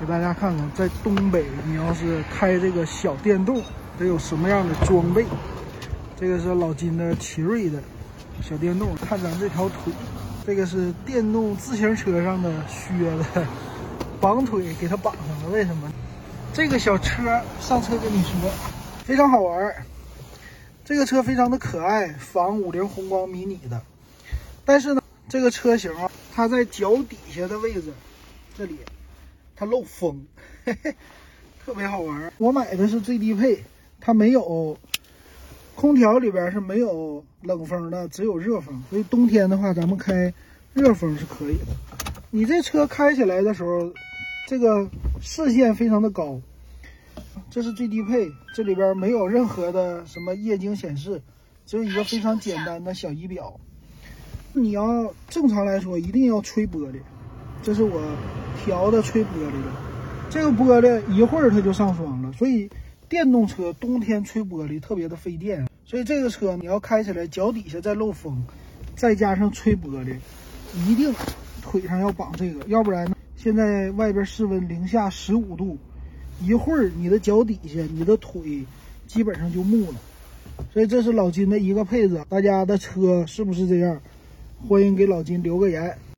给大家看看，在东北，你要是开这个小电动，得有什么样的装备？这个是老金的奇瑞的小电动，看咱这条腿，这个是电动自行车上的靴子，绑腿给它绑上了。为什么？这个小车上车跟你说，非常好玩。这个车非常的可爱，仿五菱宏光迷你的，但是呢，这个车型啊，它在脚底下的位置，这里。它漏风，嘿嘿，特别好玩。我买的是最低配，它没有空调，里边是没有冷风的，只有热风。所以冬天的话，咱们开热风是可以的。你这车开起来的时候，这个视线非常的高。这是最低配，这里边没有任何的什么液晶显示，只有一个非常简单的小仪表。你要正常来说，一定要吹玻璃。这是我调的吹玻璃的，这个玻璃一会儿它就上霜了，所以电动车冬天吹玻璃特别的费电。所以这个车你要开起来脚底下再漏风，再加上吹玻璃，一定腿上要绑这个，要不然，现在外边室温零下十五度，一会儿你的脚底下你的腿基本上就木了。所以这是老金的一个配置，大家的车是不是这样？欢迎给老金留个言。